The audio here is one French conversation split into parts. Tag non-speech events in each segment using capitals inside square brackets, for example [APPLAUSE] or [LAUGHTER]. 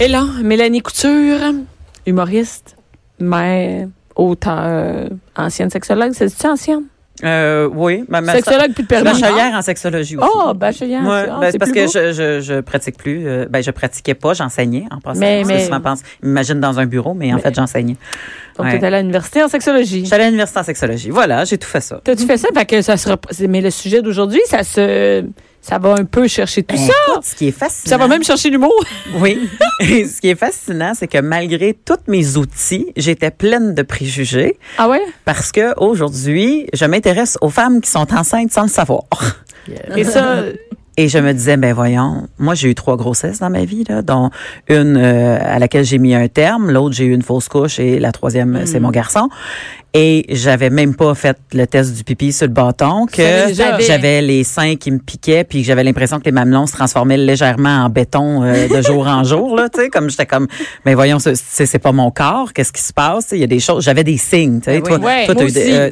Et là, Mélanie Couture, humoriste, mère, auteur, ancienne sexologue. C'est-tu ancienne? Euh, oui. Ma, ma Sexologue plus de. Bachelière en sexologie aussi. Oh, bachelière. Ouais, ah, ben, c'est parce que je, je, je pratique plus. euh, ben, je pratiquais pas, j'enseignais en passant. Mais- mais- souvent, pense, imagine dans un bureau, mais en fait, j'enseignais. Donc, ouais. tu es allée à l'université en sexologie. J'allais à l'université en sexologie. Voilà, j'ai tout fait ça. T'as-tu fait ça? Fait que ça sera. Mais le sujet d'aujourd'hui, ça se. Ça va un peu chercher tout Ben, ça. écoute, ce qui est fascinant. Ça va même chercher l'humour. [LAUGHS] Oui. Et ce qui est fascinant, c'est que malgré tous mes outils, j'étais pleine de préjugés Ah ouais? parce que aujourd'hui, je m'intéresse aux femmes qui sont enceintes sans le savoir. Et ça, Et je me disais, ben voyons, moi j'ai eu trois grossesses dans ma vie, là, dont une euh, à laquelle j'ai mis un terme, l'autre j'ai eu une fausse couche et la troisième Hmm. c'est mon garçon. Et j'avais même pas fait le test du pipi sur le bâton, que j'avais les seins qui me piquaient, puis j'avais l'impression que les mamelons se transformaient légèrement en béton euh, de jour en jour, là, tu sais, comme j'étais comme, ben voyons, c'est- c'est pas mon corps, qu'est-ce qui se passe, il y a des choses, j'avais des signes, tu sais, Ben toi, oui. Ouais, toi, moi t'as eu des- euh,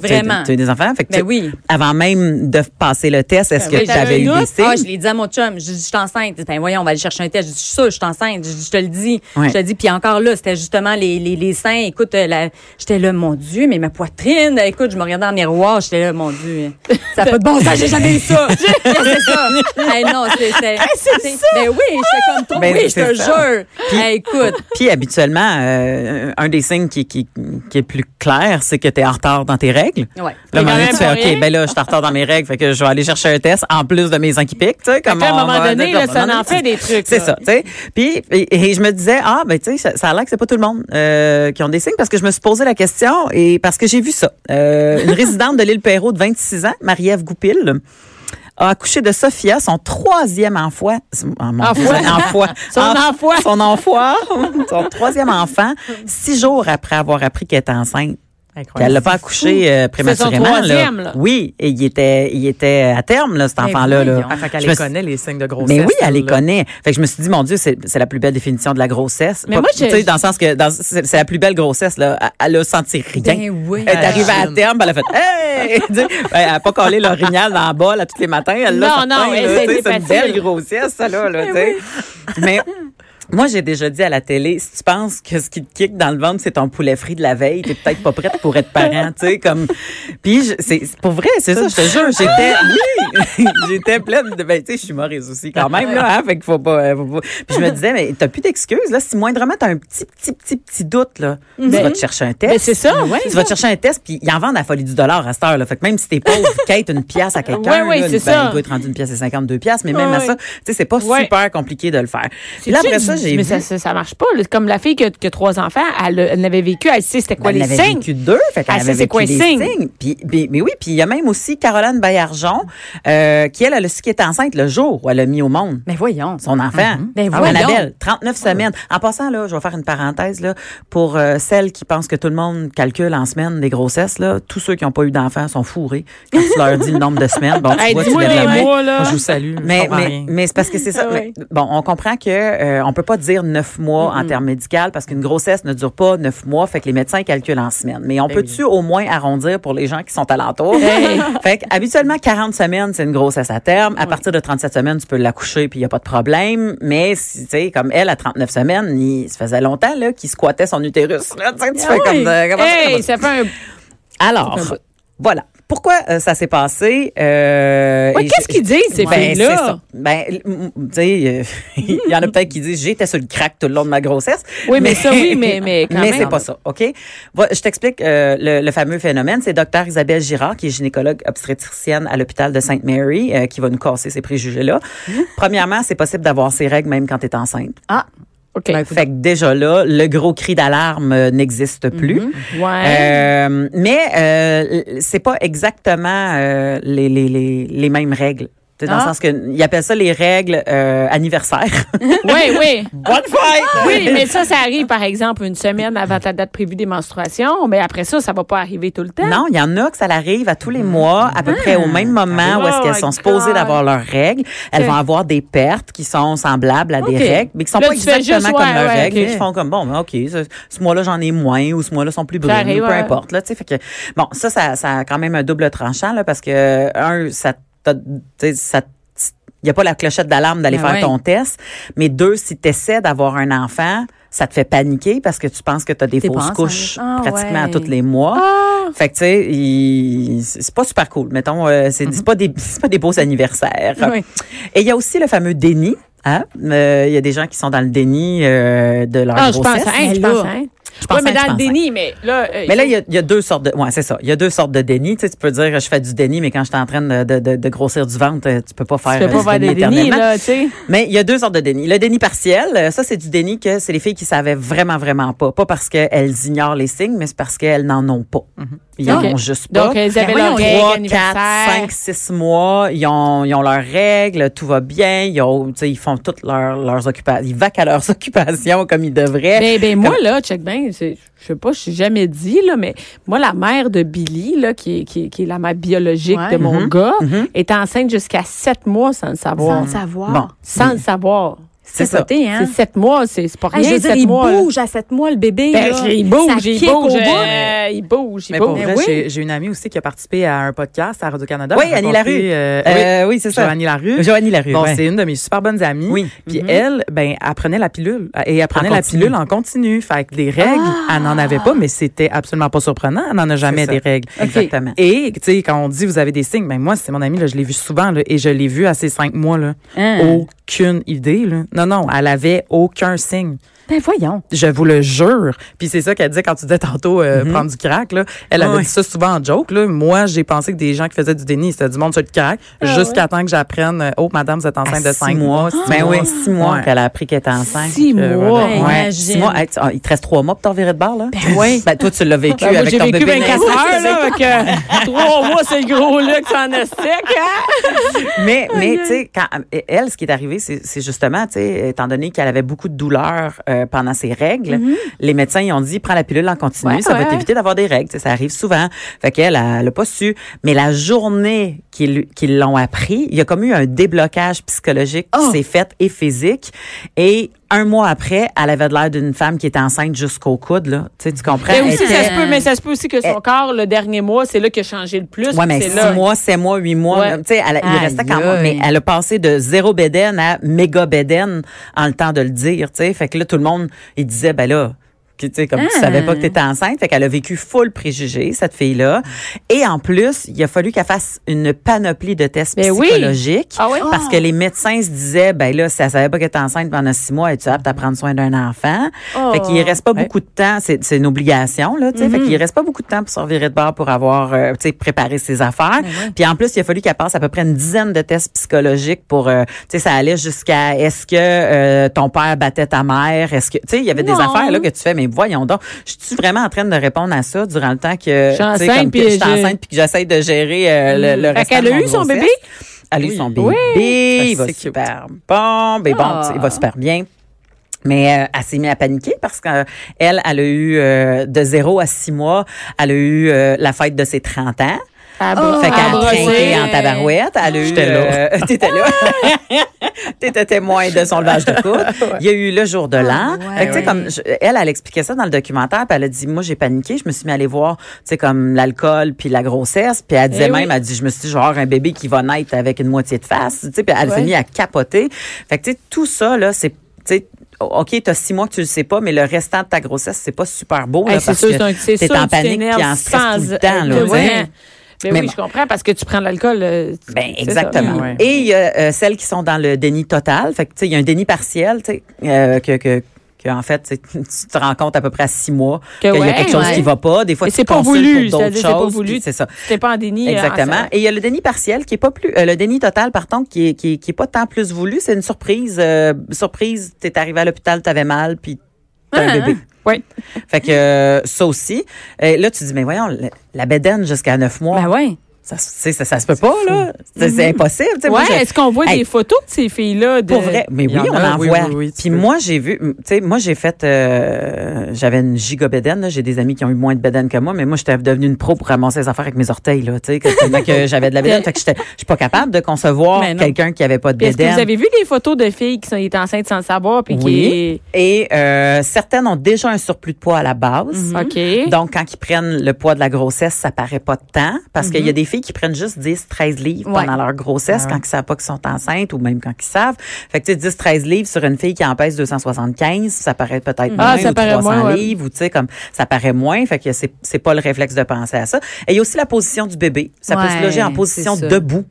eu enfants, fait que Ben tu- oui. avant même de passer le test, est-ce Ben que oui, tu avais eu des doute? signes? Ah, je l'ai dit à mon chum. Je dis, je suis enceinte. Ben, voyons, on va aller chercher un test. Je dis, je suis sûre, je suis enceinte. Je, dis, je te le dis. Je te le dis. Puis encore là, c'était justement les, les, les seins. Écoute, euh, j'étais là, mon Dieu, mais ma poitrine. Écoute, je me regardais dans le miroir. J'étais là, mon Dieu. Ça n'a pas de bon sens. J'ai jamais eu ça. [LAUGHS] c'est ça. Hey, non, c'est, c'est, ça. Ben oui, j'étais comme trop. Ben, oui, je te jure. Hey, écoute. Puis habituellement, euh, un des signes qui, qui, qui est plus clair, c'est que tu es en retard dans tes règles. Ouais. À quand moment tu fais, OK, ben là, je suis en retard dans mes règles, fait que je vais aller chercher un test en plus de mes seins qui piquent, tu sais, comme qu'à un moment donné, là, ça en fait des trucs. C'est ça, tu sais. Puis, et, je me disais, ah, ben, tu sais, ça, ça a l'air que c'est pas tout le monde euh, qui ont des signes parce que je me suis posé la question et parce que j'ai vu ça. Euh, une résidente de l'île Perrault de 26 ans, Marie-Ève Goupil, a accouché de Sophia, son troisième enfant. Enfant. [LAUGHS] Son enfant. Son enfant. son troisième enfant, six jours après avoir appris qu'elle était enceinte. Qu'elle l'a pas accouché euh, prématurément. là. troisième, là. Oui, et il était, il était à terme, là, cet Ben enfant-là. Là. Ah, fait qu'elle suis- connaît, les signes de grossesse. mais oui, elle les connaît. Fait que je me suis dit, mon Dieu, c'est la plus belle définition de la grossesse. Mais Pas- moi, je- dans le sens que c'est la plus belle grossesse, là. Elle- Elle a senti rien. Ben oui. Elle est arrivée à terme, elle a fait Hey! [LAUGHS] Ben, elle a pas collé l'orignal dans la balle à tous les matins. Elle Non, non, elle, C'est une belle grossesse, ça, là. là. Mais. Moi, j'ai déjà dit à la télé, si tu penses que ce qui te kick dans le ventre, c'est ton poulet frit de la veille, t'es peut-être pas prête pour être parent, tu sais, comme. [LAUGHS] Puis, c'est pour vrai, c'est ça, je te jure, j'étais, oui, [LAUGHS] j'étais pleine de, ben, tu sais, je suis humoriste aussi quand même, là, hein, fait qu'il faut pas, euh, faut pas- Puis je me disais, mais t'as plus d'excuses, là, si moindrement t'as un petit, petit, petit, petit doute, là, tu vas te chercher un test. Ben, c'est ça, ouais. Tu vas te chercher un test, puis ils en vendent à la folie du dollar à cette heure, là. Fait que même si t'es pauvre, [LAUGHS] quête une pièce à quelqu'un, Ouais, ouais, ben, il doit être rendu une pièce et 52 pièces, mais même Ouais, à ça, tu sais, c'est pas super compliqué de le faire. Puis là, après ça, j'ai Mais vu. ça, ça, ça marche pas. là. Comme la fille qui a, qui a trois enfants, elle, elle n'avait vécu, elle sait c'était quoi elle les avait signes. vécu deux, fait qu'elle Elle avait sait c'est quoi vécu les signes. signes. Puis, mais, mais oui, puis il y a même aussi Caroline Bayarjon, euh, qui elle, elle a su qu'elle était enceinte le jour où elle a mis au monde Mais voyons. son enfant. Ben Ah, voyons. Annabelle, 39 semaines. En passant, là, je vais faire une parenthèse, là, pour euh, celles qui pensent que tout le monde calcule en semaine des grossesses, là, tous ceux qui n'ont pas eu d'enfants sont fourrés quand tu leur dis le nombre de [LAUGHS] semaines. Bon, tu Hey, vois, tu les mois, là. Moi, je vous salue. Mais, mais, c'est parce que c'est ça. [LAUGHS] Ah oui. mais bon, on comprend que euh, on peut pas dire neuf mois en termes médical parce qu'une grossesse ne dure pas neuf mois, fait que les médecins calculent en semaines. Mais on peut-tu au moins arrondir pour les gens qui sont alentours? [LAUGHS] fait que habituellement, 40 semaines, c'est une grossesse à terme. À partir de 37 semaines, tu peux l'accoucher puis il y a pas de problème. Mais, si, tu sais, comme elle, à 39 semaines, il, ça faisait longtemps là, qu'il squattait son utérus. Là, tu tu fais comme... de- ça, Hey, comment ça? ça fait un. Alors, voilà. Pourquoi euh, ça s'est passé? Euh, Ouais, qu'est-ce qu'ils disent, ces Ben, filles-là? Ben, tu sais, euh, [LAUGHS] il y en a peut-être qui disent j'étais sur le crack tout le long de ma grossesse. Oui, mais ça, oui, mais- mais [LAUGHS] quand mais même. c'est pas ça, ok? Va- Je t'explique euh, le, le fameux phénomène. C'est docteur Isabelle Girard, qui est gynécologue obstétricienne à l'hôpital de Sainte-Mary, euh, qui va nous casser ces préjugés-là. Mmh. Premièrement, c'est possible d'avoir ses règles même quand tu es enceinte. Ah. Ben, Fait que déjà là, le gros cri d'alarme euh, n'existe plus. ouais. Euh, mais euh, c'est pas exactement euh, les, les, les, les mêmes règles. Dans Ah. le sens que ils appellent ça les règles euh, anniversaires. [LAUGHS] Oui, oui. [LAUGHS] Bonne fête! Oui, mais ça, ça arrive, par exemple, une semaine avant ta date prévue des menstruations. Mais après ça, ça va pas arriver tout le temps. Non, il y en a que ça l'arrive à tous les mois, à peu près au même moment où est-ce qu'elles sont supposées d'avoir leurs règles. Elles vont avoir des pertes qui sont semblables à des règles, mais qui sont Là, pas exactement juste, comme leurs ouais, règles. ok. Ils font comme, bon, ben, OK, ce, ce mois-là, j'en ai moins ou ce mois-là sont plus brunes, arrive, ou peu ouais. importe. Là, fait que, bon, ça, ça, ça a quand même un double tranchant, là, parce que, un, ça ça il n'y a pas la clochette d'alarme d'aller Ben faire ton test. Mais deux, si tu essaies d'avoir un enfant, ça te fait paniquer parce que tu penses que tu as des fausses couches Ah, pratiquement à ouais. tous les mois. Fait que tu sais, il- c'est pas super cool. Mettons, euh, c'est c'est pas des c'est pas des beaux anniversaires. Oui. Et il y a aussi le fameux déni. Hein? Euh, Il y a des gens qui sont dans le déni euh, de leur Ah, je grossesse. pense, hein, je pense, hein. Oui, mais dans le déni, mais là. euh, Mais là, il y a, il y a deux sortes de. Ouais, c'est ça. Il y a deux sortes de déni. Tu sais, tu peux dire, je fais du déni, mais quand je suis en train de, de, de, de grossir du ventre, euh, tu peux pas faire, tu peux pas faire des éternellement. là, tu sais. Mais il y a deux sortes de déni. Le déni partiel, euh, ça, c'est du déni que c'est les filles qui savaient vraiment, vraiment pas. Pas parce qu'elles ignorent les signes, mais c'est parce qu'elles n'en ont pas. Ils en Ok. ont juste pas. Donc, elles avaient leur voyons, règle Trois, quatre, anniversaire. cinq, six mois, ils ont, ils ont leurs règles, tout va bien, ils, ont, ils font toutes leurs, leurs occupations, ils vaquent à leurs [LAUGHS] occupations comme ils devraient. Ben, ben moi, là, check bien, je sais pas, je suis jamais dit, là, mais moi, la mère de Billy, là, qui est, qui est, qui est la mère biologique Ouais. de mon Mhm. gars, Mhm. est enceinte jusqu'à sept mois sans le Sans savoir. le savoir. Bon. Sans le savoir. C'est ça. Hein? C'est sept mois, c'est pas Hey, rien, je veux dire, sept il mois. là. bouge à 7 mois, le bébé. Ben, là. il bouge, Ça il bouge, euh, il bouge, il Mais pour bouge. vrai, oui. j'ai une amie aussi qui a participé à un podcast à Radio-Canada. Oui, Annie Larue. euh, Euh, oui, c'est ça. Joanie Larue. Joanie Larue. Bon, ouais. c'est une de mes super bonnes amies. Oui. Puis elle, ben, elle prenait la pilule. Et elle prenait En la continu. pilule en continu. Fait que les règles, elle n'en avait pas, mais c'était absolument pas surprenant. Elle n'en a jamais des règles. Exactement. Et, tu sais, quand on dit vous avez des signes, ben moi, c'est mon amie, là, je l'ai vu souvent, là, et je l'ai vu à ces cinq mois, là. Hein? Aucune idée, là. Non, non, elle avait aucun signe. Ben voyons. Je vous le jure. Puis c'est ça qu'elle disait quand tu disais tantôt euh, prendre du crack. Là. Elle avait. Ouais. dit ça souvent en joke. Là. Moi, j'ai pensé que des gens qui faisaient du déni, c'était du monde sur le crack. jusqu'à temps que j'apprenne, euh, oh, madame, vous êtes enceinte À de six cinq mois. six Ben oui, mois. six mois Ouais. qu'elle a appris qu'elle était enceinte. Six Euh, mois. voilà. Ouais, six mois. Hey, tu- ah, il te reste trois mois pour t'en virer de bord, là? Ben oui. Ben, toi, tu l'as vécu Ben, moi, avec j'ai ton vécu bébé 24 naissant. heures, là, euh, [LAUGHS] trois mois, c'est le gros luxe en [LAUGHS] sec, hein? Mais, mais tu sais, quand elle, ce qui est arrivé, c'est c'est justement, tu sais, étant donné qu'elle avait beaucoup de douleurs euh, pendant ses règles, les médecins ils ont dit prends la pilule en continu, Ouais, ça va t'éviter d'avoir des règles. Ça arrive souvent. Fait qu'elle, elle a pas su. Mais la journée qu'ils l'ont appris, il y a comme eu un déblocage psychologique qui Oh. s'est fait et physique. Et un mois après, elle avait l'air d'une femme qui était enceinte jusqu'au coude, là. Tu sais, tu comprends? Mais aussi, était- ça se peut, mais ça se peut aussi que son Elle- corps, le dernier mois, c'est là qu'il a changé le plus. Ouais, mais c'est six là. mois, sept mois, huit mois. Ouais. Tu sais, elle a- il restait quand même, mais elle a passé de zéro bédaine à méga bédaine en le temps de le dire, tu sais. Fait que là, tout le monde, il disait, ben là, tu sais, comme tu Ah. savais pas que t'étais enceinte. Fait qu'elle a vécu full préjugés, cette fille-là. Et en plus, il a fallu qu'elle fasse une panoplie de tests Ben oui. psychologiques. Ah oui? Parce que les médecins se disaient, ben là, si elle savait pas qu'elle était enceinte pendant six mois, es-tu apte à prendre soin d'un enfant? Oh. Fait qu'il reste pas Ouais. beaucoup de temps. C'est, une obligation, là, tu sais. Fait qu'il reste pas beaucoup de temps pour se revirer de bord pour avoir, euh, tu sais, préparé ses affaires. Puis en plus, il a fallu qu'elle passe à peu près une dizaine de tests psychologiques pour, euh, tu sais, ça allait jusqu'à est-ce que euh, ton père battait ta mère? Est-ce que, tu sais, il y avait des affaires, là, que tu fais, mais voyons donc, je suis vraiment en train de répondre à ça durant le temps que, Je suis enceinte, puis que j'essaie de gérer euh, le, le Fait restant qu'elle a eu son bébé? Elle a eu son bébé. Oui. Il Ah, va cute. super bon. Ben bon, Ah. il va super bien. Mais euh, elle s'est mise à paniquer parce qu'elle, elle a eu euh, de 0 à 6 mois, elle a eu euh, la fête de ses 30 ans. À Oh, Fait qu'elle a trinqué en tabarouette. Elle a eu, J'étais là. euh, [LAUGHS] T'étais là. [LAUGHS] T'étais témoin de son levage de coude. [LAUGHS] Il y a eu le jour de l'an. ouais, Fait que, tu sais, ouais. comme, je- elle, elle expliquait ça dans le documentaire, puis elle a dit, moi, j'ai paniqué, je me suis mis à aller voir, tu sais, comme l'alcool puis la grossesse, puis elle disait Eh même, oui. elle dit, je me suis dit, genre, un bébé qui va naître avec une moitié de face, tu sais, puis elle s'est Ouais. mis à capoter. Fait que, tu sais, tout ça, là, c'est, tu sais, OK, t'as six mois que tu le sais pas, mais le restant de ta grossesse, c'est pas super beau, là, Hey, c'est parce sûr, que c'est un- c'est t'es sûr en panique puis en stress sans- tout le temps, là, Mais oui, bon. je comprends, parce que tu prends de l'alcool. euh, Ben ça. exactement. Ouais. Et il y a euh, celles qui sont dans le déni total. Fait que tu sais, il y a un déni partiel, tu sais, euh, que que que en fait, tu sais, tu te rends compte à peu près à six mois qu'il y a quelque chose ouais. qui va pas. Des fois, c'est pas voulu, pour d'autres c'est-à-dire c'est pas choses. voulu. C'est ça. T'es pas en déni. euh, Exactement. en- Et il y a le déni partiel qui est pas plus, euh, le déni total par contre qui est, qui est, qui est pas tant plus voulu. C'est une surprise. euh, surprise, t'es arrivé à l'hôpital, t'avais mal, puis t'as Ah, un bébé. Oui. Fait que euh, ça aussi. Euh, là, tu dis mais voyons, la, bédaine jusqu'à neuf mois. Ben ouais. Ça, ça, ça se peut pas, là. C'est c'est impossible. Ouais, je- est-ce qu'on voit Hey, des photos de ces filles-là? De... Pour vrai, mais oui, on en oui, voit. oui, oui, tu Puis moi, j'ai vu, tu sais, moi, j'ai fait, euh, j'avais une giga bédaine. J'ai des amis qui ont eu moins de bédaine que moi, mais moi, j'étais devenue une pro pour ramasser les affaires avec mes orteils, là, tu sais, que, [LAUGHS] j'avais de la bédaine. Fait que j'étais, je suis pas capable de concevoir quelqu'un qui avait pas de Puis Est-ce que bédaine. vous avez vu des photos de filles qui sont étaient enceintes sans le savoir? Puis Oui. Et euh, certaines ont déjà un surplus de poids à la base. qui. OK. Donc, quand ils prennent le poids de la grossesse, ça paraît pas de temps. Parce qu'il y a des filles qui prennent juste 10, 13 livres Ouais. pendant leur grossesse quand ils savent pas qu'ils sont enceintes ou même quand ils savent. Fait que, tu sais, 10, 13 livres sur une fille qui en pèse 275, ça paraît peut-être Ah, moins ça ou paraît 300 moins, ouais. livres ou, tu sais, comme, ça paraît moins. Fait que c'est, c'est pas le réflexe de penser à ça. Et il y a aussi la position du bébé. Ça peut se loger en position debout.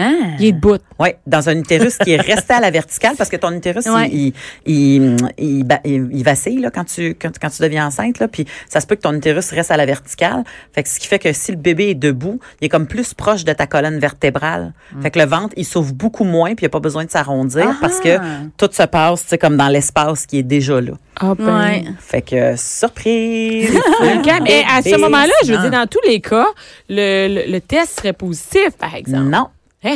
Hein? Il est debout. Oui, dans un utérus qui est resté à la verticale parce que ton utérus Ouais. il, il, il, il- il vacille là quand tu quand, quand tu deviens enceinte là puis ça se peut que ton utérus reste à la verticale. Fait que ce qui fait que si le bébé est debout, il est comme plus proche de ta colonne vertébrale. Fait que le ventre, il s'ouvre beaucoup moins puis il a pas besoin de s'arrondir parce que tout se passe, tu sais comme dans l'espace qui est déjà là. Ah, ben. Ouais. Fait que surprise. [LAUGHS] OK, mais à ce moment-là, je veux dire, dans tous les cas, le, le, le test serait positif, par exemple. Non,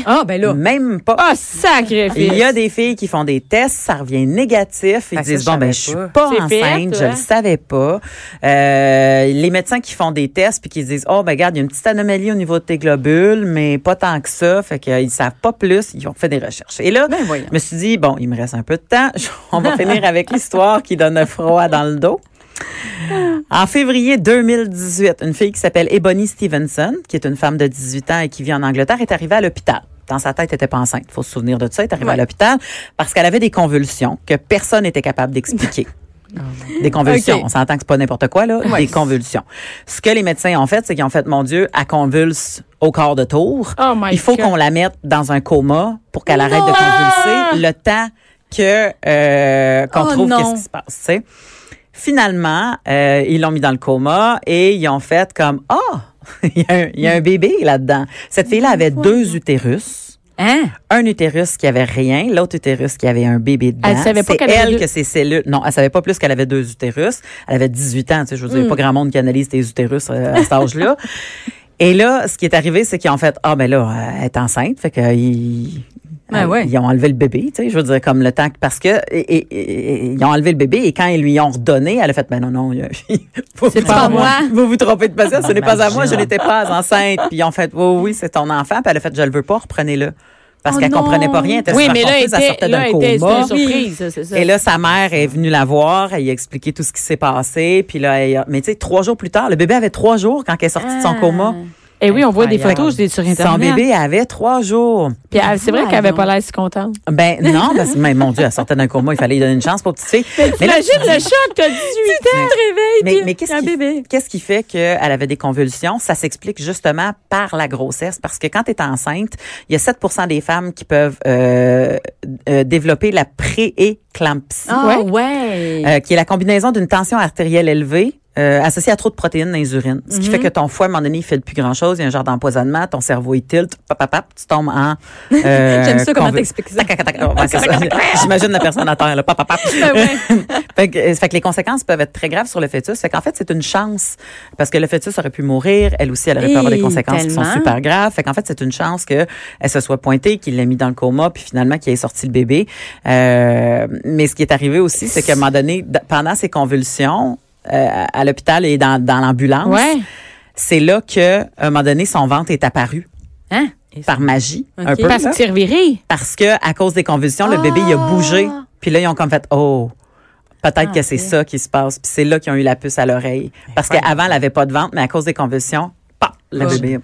Ah, ben là. même pas. Ah, sacrifice. Il y a des filles qui font des tests, ça revient négatif. Ils Ah, disent bon ben je suis pas. fait, enceinte, je ouais. le savais pas. Euh, les médecins qui font des tests puis qui disent oh ben regarde il y a une petite anomalie au niveau de tes globules, mais pas tant que ça, fait qu'ils savent pas plus. Ils ont fait des recherches. Et là, Ben je me suis dit bon il me reste un peu de temps, [LAUGHS] on va finir avec l'histoire qui donne froid dans le dos. En février 2018, une fille qui s'appelle Ebony Stevenson, qui est une femme de 18 ans et qui vit en Angleterre, est arrivée à l'hôpital. Dans sa tête, elle était pas enceinte. faut se souvenir de ça. Elle est arrivée à l'hôpital parce qu'elle avait des convulsions que personne n'était capable d'expliquer. [LAUGHS] Des convulsions. On s'entend que c'est pas n'importe quoi, là. Des convulsions. Ce que les médecins ont fait, c'est qu'ils ont fait, mon Dieu, elle convulse au quart de tour. Oh my Il faut qu'on la mette dans un coma pour qu'elle arrête de convulser le temps que euh, qu'on Oh trouve qu'est-ce qui se passe. tu sais. Finalement, euh, ils l'ont mis dans le coma et ils ont fait comme ah, [LAUGHS] il y, a un- il y a un bébé là-dedans. Cette fille-là avait deux utérus. Hein? Un utérus qui avait rien, l'autre utérus qui avait un bébé dedans. Elle savait pas qu'elle avait elle deux- que ses cellules. Non, elle savait pas plus qu'elle avait deux utérus. Elle avait 18 ans. Tu sais, je veux dire, a pas grand monde qui analyse tes utérus euh, à cet âge-là. [LAUGHS] Et là, ce qui est arrivé, c'est qu'ils ont fait ah ben là, elle est enceinte, fait qu'ils Ben ouais. ils ont enlevé le bébé, tu sais, je veux dire comme le temps que- parce que et- et- et- ils ont enlevé le bébé et quand ils lui ont redonné, elle a fait ben non non, [LAUGHS] vous, C'est pas moi. [LAUGHS] Vous vous trompez de patiente, ce n'est pas à moi, je n'étais pas enceinte. Puis ils ont fait oui oui, c'est ton enfant, puis elle a fait je le veux pas, reprenez-le. Parce Oh qu'elle non. comprenait pas rien, elle était Oui, mais là, elle était, sortait d'un coma. une surprise, ça, c'est ça. Et là, sa mère est venue la voir, elle lui a expliqué tout ce qui s'est passé. Puis là, elle a- mais tu sais, trois jours plus tard, le bébé avait trois jours quand elle est sortie de son Ah. coma. Et oui, on voit des photos je dis, sur Internet. Son bébé avait trois jours. Puis elle- c'est vrai qu'elle avait pas l'air si contente. Ben non, parce que mais mon Dieu, elle sortait d'un coma, il fallait lui donner une chance pour petite fille. Mais Imagine le choc, t'as 18 ans. mais, mais qu'est-ce un qui, bébé. qu'est-ce qui fait qu'elle avait des convulsions? Ça s'explique justement par la grossesse. Parce que quand tu es enceinte, il y a 7% des femmes qui peuvent euh, euh, développer la pré-éclampsie, Ah, ouais. euh, qui est la combinaison d'une tension artérielle élevée euh, associée à trop de protéines dans les urines. Ce qui fait que ton foie, à un moment donné, il fait plus grand-chose. Il y a un genre d'empoisonnement. Ton cerveau, il tilt. Pap, pap, pap, tu tombes en... [LAUGHS] euh, J'aime ça, comment t'expliques ça? [LAUGHS] Ouais. J'imagine la personne à terre. Là. Pap, pap, pap. [LAUGHS] Ben ouais. fait, que, euh, fait que les conséquences peuvent être très graves sur le fœtus. Fait qu'en fait, c'est une chance parce que le fœtus aurait pu mourir. Elle aussi, elle aurait pu avoir des conséquences qui sont super graves. Fait qu'en fait, c'est une chance que elle se soit pointée, qu'il l'ait mis dans le coma, puis finalement qu'il ait sorti le bébé. Euh, mais ce qui est arrivé aussi, c'est qu'à un moment donné, pendant ses convulsions, euh, à l'hôpital et dans, dans l'ambulance, Ouais. c'est là que, à un moment donné, son ventre est apparu Hein? par magie, un peu. Parce que reviré. Parce que à cause des convulsions, le bébé il a bougé. Puis là ils ont comme fait oh peut-être que c'est ça qui se passe. Puis c'est là qu'ils ont eu la puce à l'oreille. Parce qu'avant elle avait pas de ventre, mais à cause des convulsions,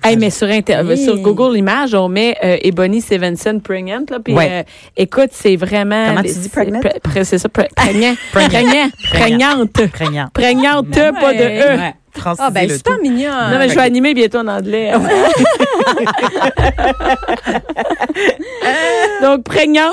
Hey, mais sur, Inter- Oui. sur Google Images, on met euh, Ebony Stevenson pregnant. Là, puis, Ouais. euh, écoute, c'est vraiment. Comment tu dis pregnant? pre- pre- C'est ça, pre- prégnant. [LAUGHS] prégnant. Prégnante. Prégnant. Prégnante, pas de. E. Ouais. Ah, ben, super tout. mignon. Non, mais je vais animer bientôt en anglais. [LAUGHS] [LAUGHS] Donc, prégnante,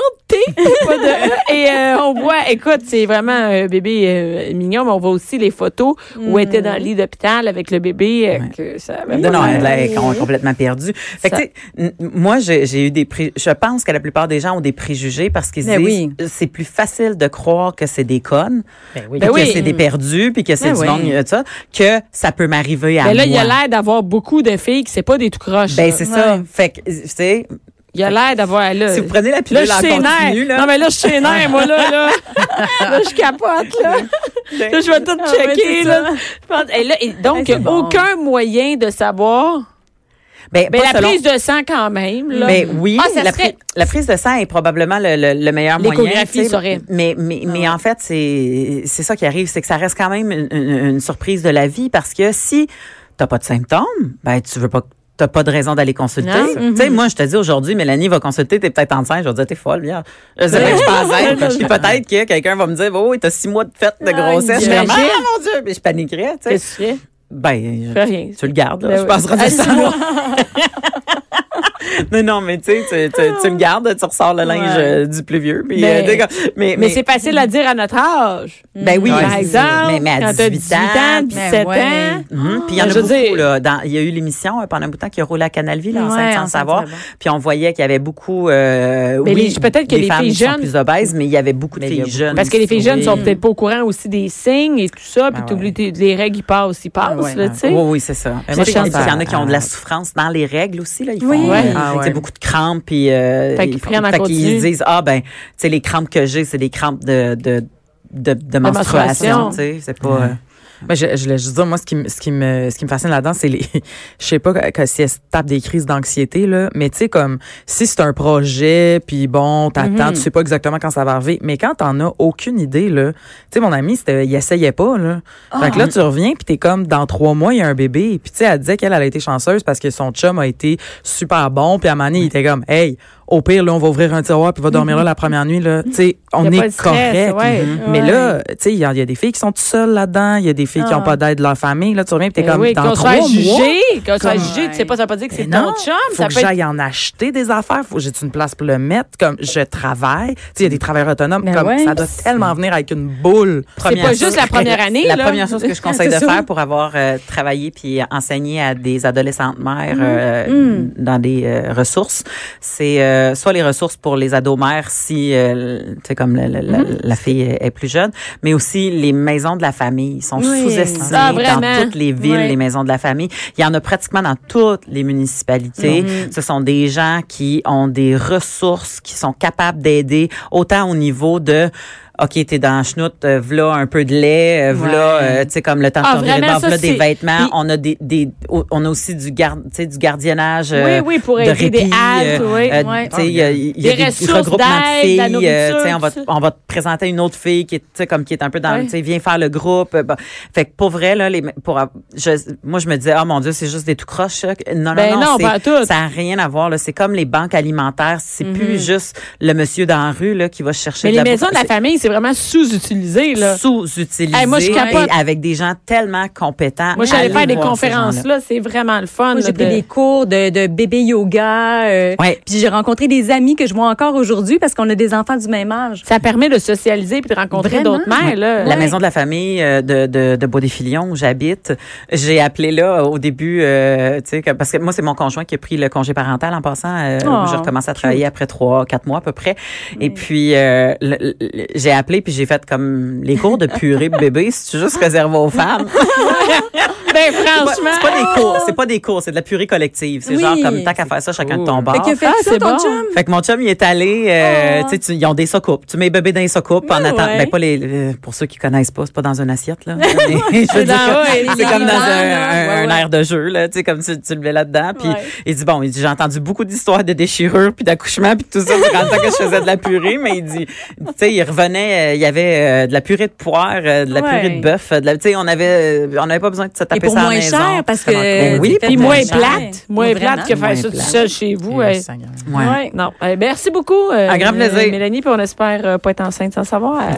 pas de E. Et euh, on voit, écoute, c'est vraiment un bébé euh, mignon, mais on voit aussi les photos où elle était dans le lit d'hôpital avec le bébé. euh, que ça avait Non, non, elle est com- complètement perdue. Fait que, tu sais, moi, j'ai eu des pré- je pense que la plupart des gens ont des préjugés parce qu'ils se Ben disent oui. c'est plus facile de croire que c'est des connes, Ben oui. Ben que oui. c'est des perdus, puis que c'est Ben du oui. monde, ça, que ça peut m'arriver à Ben là, il moi. a l'air d'avoir beaucoup de filles qui c'est pas des tout croches. Ben, là. c'est ça. Fait que, tu sais, Il a l'air d'avoir là. si vous prenez la Là, pilule je en suis continu, là. Non, mais là, je suis nerf, moi, là, là. [LAUGHS] là, je capote, là. Là, je vais tout Ah checker, là. Pense- Et là, et donc, Hey, bon. aucun moyen de savoir. ben, Ben, la selon- prise de sang, quand même, là. Ben oui, Ah, la, serait- pri- la prise de sang est probablement le, le- le meilleur moyen. Saurait. Mais, mais, mais en fait, c'est c'est ça qui arrive, c'est que ça reste quand même une, une- une surprise de la vie parce que si t'as pas de symptômes, ben tu veux pas T'as pas de raison d'aller consulter. Tu sais, moi, je te dis aujourd'hui, Mélanie va consulter, t'es peut-être enceinte. Je vais dire, t'es folle, bien. Je sais pas que je. Puis peut-être que quelqu'un va me dire, oh, t'as six mois de fête de grossesse. Je suis imagine. comme, ah, mon Dieu, mais je paniquerais, tu sais. Ben, Je rien. tu le gardes, là. Ben je oui. passerai Ah, de six ça. [LAUGHS] [LAUGHS] Non, non, mais tu sais, tu, tu, le gardes, tu ressors le linge Ouais. euh, du plus vieux. Puis, Mais- euh, mais, Mais c'est facile à dire à notre âge. Ben oui, Par exemple, mais, mais à quand 18 t'as 18 ans, ans, 17 ouais. ans. Mhm. Puis il y en a Je veux beaucoup, dire- là. Dans, il y a eu l'émission euh, pendant un bout de temps qui a roulé à Canal Vie, là, enceinte Ouais, sans savoir. Puis on voyait qu'il y avait beaucoup, euh, Mais oui, peut-être que les femmes filles qui sont jeunes- plus obèses, mais il y avait beaucoup de a filles jeunes. Parce que les filles jeunes sont peut-être pas au courant aussi des signes et tout ça, puis Ah les règles, ils passent, ils passent, ouais. là, tu sais. Oui, oui, c'est ça. Il y en a qui ont de la souffrance dans les règles aussi. Là. Ils font Oui. Ouais. Ah ouais. beaucoup de crampes. Puis, euh, Fait qu'ils prennent en fait qu'ils disent, ah ben, tu sais, les crampes que j'ai, c'est des crampes de, de, de, de menstruation. menstruation. tu sais. C'est pas... euh, Mais je, je voulais juste dire, moi, ce qui, me- ce qui me, ce qui me fascine là-dedans, c'est les, [LAUGHS] je sais pas que, que si elles se tapent des crises d'anxiété, là, mais tu sais, comme, si c'est un projet, puis bon, t'attends, tu sais pas exactement quand ça va arriver, mais quand t'en as aucune idée, là, tu sais, mon ami, c'était, il essayait pas, là. Fait que là, tu reviens, puis t'es comme, dans trois mois, il y a un bébé, puis tu sais, elle disait qu'elle, elle a été chanceuse parce que son chum a été super bon, puis à un moment donné, il était comme, hey, au pire, là, on va ouvrir un tiroir, puis va dormir là la première nuit, là. Tu sais, on est stress, correct. ouais. Mais Ouais. là, tu sais, il y, a il y a des filles qui sont toutes seules là-dedans, il y a des filles qui Ah. n'ont pas d'aide de leur famille, là, tu reviens, puis t'es Ben comme, oui, dans qu'on trois soit mois. jugé, qu'on soit Comme- jugé, tu sais pas, ça veut pas dire que c'est Mais ton chum, faut ça que peut j'aille en acheter des affaires. Faut j'ai une place pour le mettre. Comme je travaille, tu sais, il y a des travailleurs autonomes. Ben comme ouais. ça doit tellement venir avec une boule. C'est pas juste la première année, La là. première chose que je [LAUGHS] conseille de faire pour avoir euh, travaillé puis enseigné à des adolescentes mères Mm. euh, dans des euh, ressources, c'est euh, soit les ressources pour les ados mères si euh, tu sais comme la, la- la- la fille est, est plus jeune, mais aussi les maisons de la famille sont Oui. sous-estimées Ah, dans toutes les villes, les maisons de la famille. Il y en a pratiquement dans toutes les municipalités. Mm. Ce sont des gens qui ont des ressources, qui sont capables d'aider autant au niveau de OK, t'es dans la chenoute, euh, v'là un peu de lait, euh, v'là, Ouais. euh, tu sais, comme le temps de Ah, de vraiment, ça, v'là des vêtements. Puis- on a des, des, on a aussi du garde, du gardiennage. euh, Oui, oui, pour de aider des répit, haltes, euh, oui. Ouais. tu sais, il y a, y a Des des, regroupements de la filles. tu sais, on va, on va te présenter une autre fille qui est, tu sais, comme qui est un peu dans, Ouais. tu sais, viens faire le groupe. Fait que pour vrai là, les, pour, je, moi je me disais, ah mon dieu, c'est juste des tout croches. ça. Non, Ben non, non, non, pas tout. ça a rien à voir. Là, c'est comme les banques alimentaires. C'est plus juste le monsieur dans la rue là qui va chercher Mais de les la maisons de la famille, c'est vraiment sous-utilisé, là. sous-utilisé Hey, moi, je capote. et avec des gens tellement compétents. Moi, j'allais faire des conférences là, c'est vraiment le fun. J'ai pris de- des cours de, de bébé yoga. euh, Ouais. Puis j'ai rencontré des amis que je vois encore aujourd'hui parce qu'on a des enfants du même âge. Ça permet de socialiser puis de rencontrer d'autres mères, là. La maison de la famille euh, de, de, de Bois-des-Filions où j'habite, j'ai appelé là au début, euh, tu sais, que- parce que moi c'est mon conjoint qui a pris le congé parental en passant. Euh, Oh, j'ai recommencé à travailler après trois, quatre mois à peu près. Et puis euh, j'ai appelé puis j'ai fait comme les cours de purée bébé, c'est juste réservé aux femmes. [LAUGHS] Ben, franchement. c'est pas des cours, c'est pas des cours, c'est de la purée collective. C'est Oui. genre comme tant qu'à faire ça chacun de ton bord. Fait a fait Ah, ça, c'est ton bon. chum? Fait que mon chum, il est allé, euh, Oh. tu sais, ils ont des socoupes. Tu mets bébé dans les socoupes en Mais attendant. ouais. Ben, pas les, euh, pour ceux qui connaissent pas, c'est pas dans une assiette, là. [LAUGHS] C'est comme dans un, là. un- Ouais, un ouais. air de jeu, là, tu sais, comme tu, tu le mets là-dedans. Puis, Ouais. il dit, bon, il dit, j'ai entendu beaucoup d'histoires de déchirures puis d'accouchements puis tout ça durant le temps que je faisais de la purée, mais il dit, tu sais, il revenait, euh, il y avait euh, de la purée de poire, euh, de la Ouais. purée de bœuf, de la, tu sais, on avait, on n'avait pas besoin de se taper Et pour ça à la moins maison. cher, parce que. Oui, Puis moins cher. plate. Moins plate que faire ça tout seul chez vous. Ouais. Non. Merci beaucoup. euh, Un grand plaisir. Mélanie, puis on espère euh, pas être enceinte sans savoir. [LAUGHS]